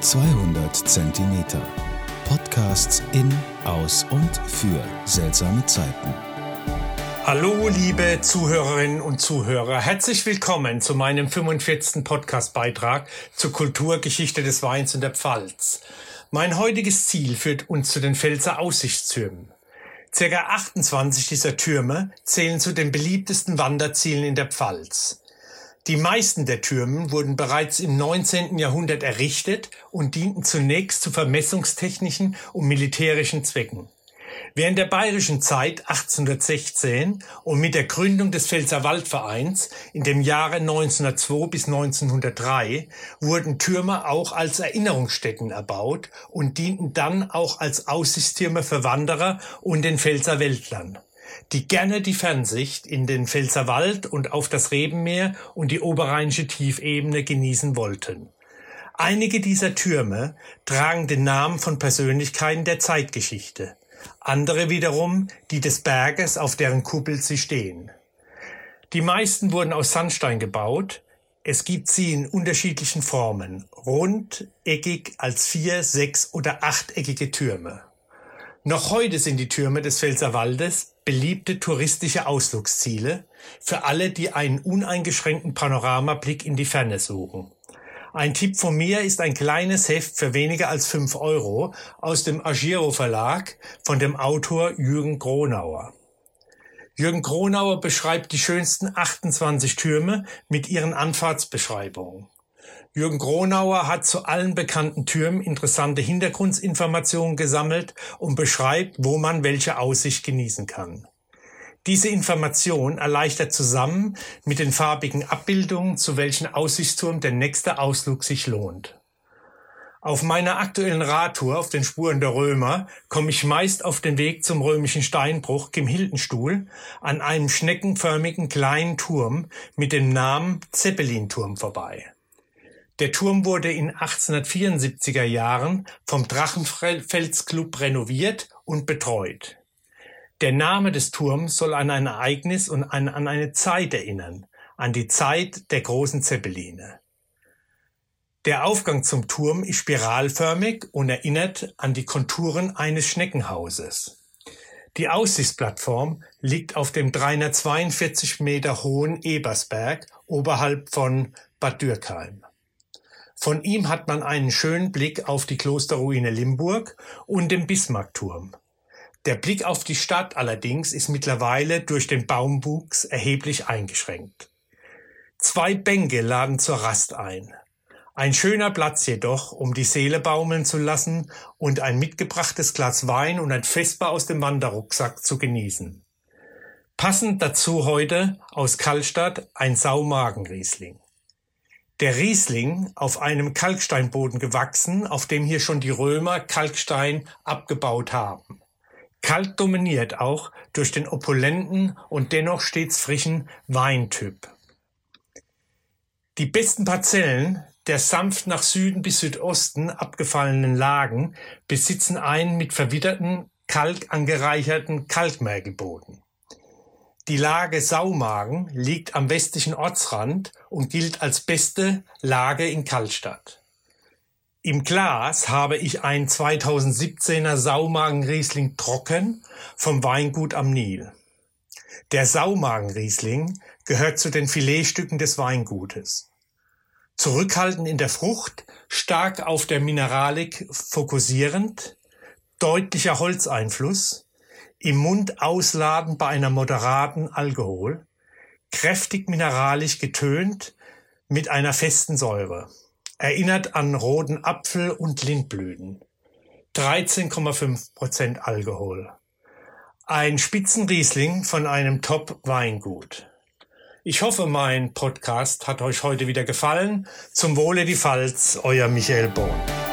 200 Zentimeter. Podcasts in, aus und für seltsame Zeiten. Hallo, liebe Zuhörerinnen und Zuhörer. Herzlich willkommen zu meinem 45. Podcast-Beitrag zur Kulturgeschichte des Weins in der Pfalz. Mein heutiges Ziel führt uns zu den Pfälzer Aussichtstürmen. Circa 28 dieser Türme zählen zu den beliebtesten Wanderzielen in der Pfalz. Die meisten der Türmen wurden bereits im 19. Jahrhundert errichtet und dienten zunächst zu vermessungstechnischen und militärischen Zwecken. Während der bayerischen Zeit 1816 und mit der Gründung des Pfälzerwaldvereins in dem Jahre 1902 bis 1903 wurden Türme auch als Erinnerungsstätten erbaut und dienten dann auch als Aussichtstürme für Wanderer und den Pfälzer Wäldlern die gerne die Fernsicht in den Pfälzerwald und auf das Rebenmeer und die oberrheinische Tiefebene genießen wollten. Einige dieser Türme tragen den Namen von Persönlichkeiten der Zeitgeschichte, andere wiederum die des Berges, auf deren Kuppel sie stehen. Die meisten wurden aus Sandstein gebaut, es gibt sie in unterschiedlichen Formen, rund, eckig, als vier, sechs oder achteckige Türme. Noch heute sind die Türme des Pfälzerwaldes beliebte touristische Ausflugsziele für alle, die einen uneingeschränkten Panoramablick in die Ferne suchen. Ein Tipp von mir ist ein kleines Heft für weniger als fünf Euro aus dem Agiro Verlag von dem Autor Jürgen Gronauer. Jürgen Gronauer beschreibt die schönsten 28 Türme mit ihren Anfahrtsbeschreibungen. Jürgen Gronauer hat zu allen bekannten Türmen interessante Hintergrundinformationen gesammelt und beschreibt, wo man welche Aussicht genießen kann. Diese Information erleichtert zusammen mit den farbigen Abbildungen, zu welchen Aussichtsturm der nächste Ausflug sich lohnt. Auf meiner aktuellen Radtour auf den Spuren der Römer komme ich meist auf den Weg zum römischen Steinbruch Hildenstuhl an einem schneckenförmigen kleinen Turm mit dem Namen Zeppelinturm vorbei. Der Turm wurde in 1874er Jahren vom Drachenfelsclub renoviert und betreut. Der Name des Turms soll an ein Ereignis und an, an eine Zeit erinnern, an die Zeit der großen Zeppeline. Der Aufgang zum Turm ist spiralförmig und erinnert an die Konturen eines Schneckenhauses. Die Aussichtsplattform liegt auf dem 342 Meter hohen Ebersberg oberhalb von Bad Dürkheim. Von ihm hat man einen schönen Blick auf die Klosterruine Limburg und den Bismarckturm. Der Blick auf die Stadt allerdings ist mittlerweile durch den Baumwuchs erheblich eingeschränkt. Zwei Bänke laden zur Rast ein. Ein schöner Platz jedoch, um die Seele baumeln zu lassen und ein mitgebrachtes Glas Wein und ein Vesper aus dem Wanderrucksack zu genießen. Passend dazu heute aus Kallstadt ein Saumagenriesling. Der Riesling, auf einem Kalksteinboden gewachsen, auf dem hier schon die Römer Kalkstein abgebaut haben. Kalk dominiert auch durch den opulenten und dennoch stets frischen Weintyp. Die besten Parzellen der sanft nach Süden bis Südosten abgefallenen Lagen besitzen einen mit verwitterten, Kalk angereicherten Kalkmergelboden. Die Lage Saumagen liegt am westlichen Ortsrand und gilt als beste Lage in Kallstadt. Im Glas habe ich einen 2017er Saumagen-Riesling trocken vom Weingut am Nil. Der Saumagen-Riesling gehört zu den Filetstücken des Weingutes. Zurückhaltend in der Frucht, stark auf der Mineralik fokussierend, deutlicher Holzeinfluss, im Mund ausladen bei einer moderaten Alkohol, kräftig mineralisch getönt mit einer festen Säure. Erinnert an roten Apfel und Lindblüten. 13,5 Prozent Alkohol. Ein Spitzenriesling von einem Top-Weingut. Ich hoffe, mein Podcast hat euch heute wieder gefallen. Zum Wohle die Pfalz, euer Michael Bohn.